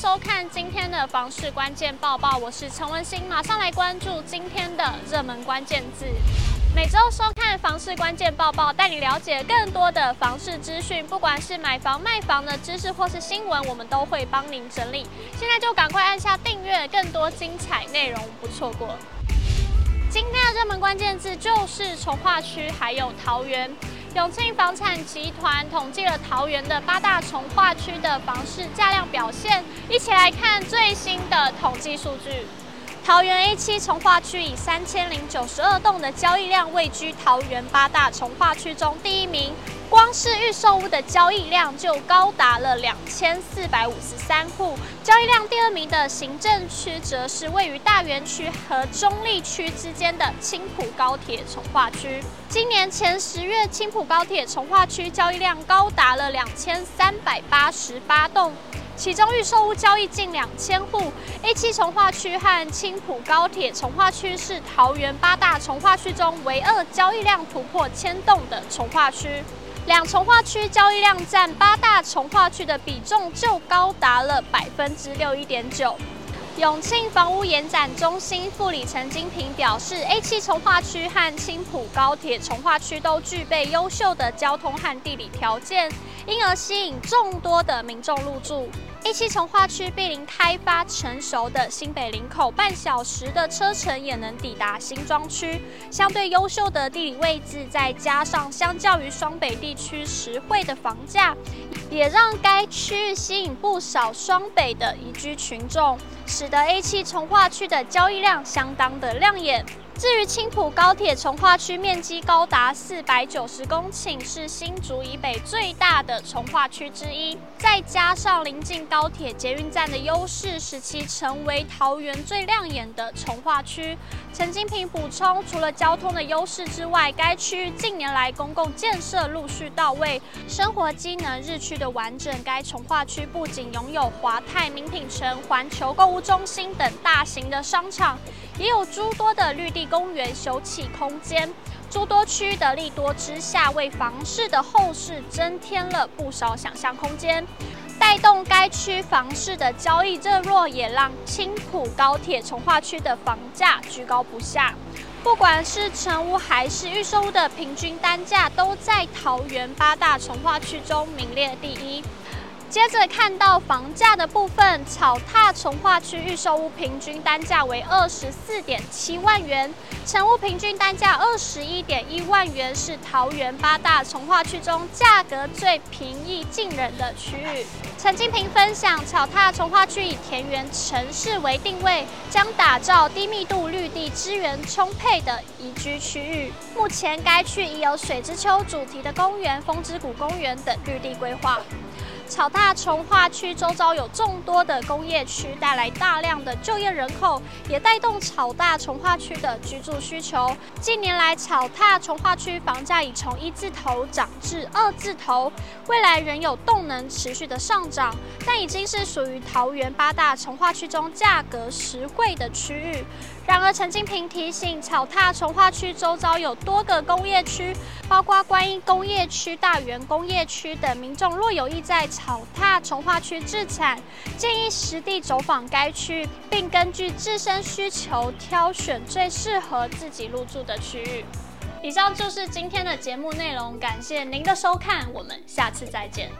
收看今天的房市关键报报，我是陈文心，马上来关注今天的热门关键字。每周收看房市关键报报，带你了解更多的房市资讯，不管是买房卖房的知识或是新闻，我们都会帮您整理。现在就赶快按下订阅，更多精彩内容不错过。今天的热门关键字就是从化区，还有桃园。永庆房产集团统计了桃园的八大从化区的房市价量表现，一起来看最新的统计数据。桃园 A 七重划区以三千零九十二栋的交易量位居桃园八大重划区中第一名。光是预售屋的交易量就高达了两千四百五十三户，交易量第二名的行政区则是位于大园区和中坜区之间的青埔高铁重划区。今年前十月，青埔高铁重划区交易量高达了两千三百八十八栋，其中预售屋交易近两千户。A7 重划区和青埔高铁从化区是桃园八大从化区中唯二交易量突破千栋的从化区。两从化区交易量占八大从化区的比重就高达了百分之六一点九。永庆房屋延展中心副理陈金平表示，A7 重划区和青埔高铁从化区都具备优秀的交通和地理条件，因而吸引众多的民众入住。A7 从化区毗邻开发成熟的新北林口，半小时的车程也能抵达新庄区。相对优秀的地理位置，再加上相较于双北地区实惠的房价，也让该区域吸引不少双北的移居群众，使得 A7 从化区的交易量相当的亮眼。至于青埔高铁重划区，面积高达四百九十公顷，是新竹以北最大的重划区之一。再加上临近高铁捷运站的优势，使其成为桃园最亮眼的重划区。陈金平补充，除了交通的优势之外，该区域近年来公共建设陆续到位，生活机能日趋的完整。该重划区不仅拥有华泰名品城、环球购物中心等大型的商场，也有诸多的绿地公园、休憩空间，诸多区的利多之下，为房市的后市增添了不少想象空间，带动该区房市的交易热络，也让青埔高铁重划区的房价居高不下。不管是成屋还是预售屋的平均单价，都在桃园八大重划区中名列第一。接着看到房价的部分，草踏从化区预售屋平均单价为二十四点七万元，成屋平均单价二十一点一万元，是桃园八大从化区中价格最平易近人的区域。陈金平分享，草踏从化区以田园城市为定位，将打造低密度绿地资源充沛的宜居区域。目前该区已有水之丘主题的公园、风之谷公园等绿地规划。草踏重化区周遭有众多的工业区，带来大量的就业人口，也带动草踏重化区的居住需求。近年来，草踏重化区房价已从一字头涨至二字头，未来仍有动能持续的上涨，但已经是属于桃园八大重化区中价格实惠的区域。然而，陈金平提醒，草踏重化区周遭有多个工业区，包括观音工业区、大园工业区等，民众若有意在草踏从化区自产，建议实地走访该区，并根据自身需求挑选最适合自己入住的区域。以上就是今天的节目内容，感谢您的收看，我们下次再见。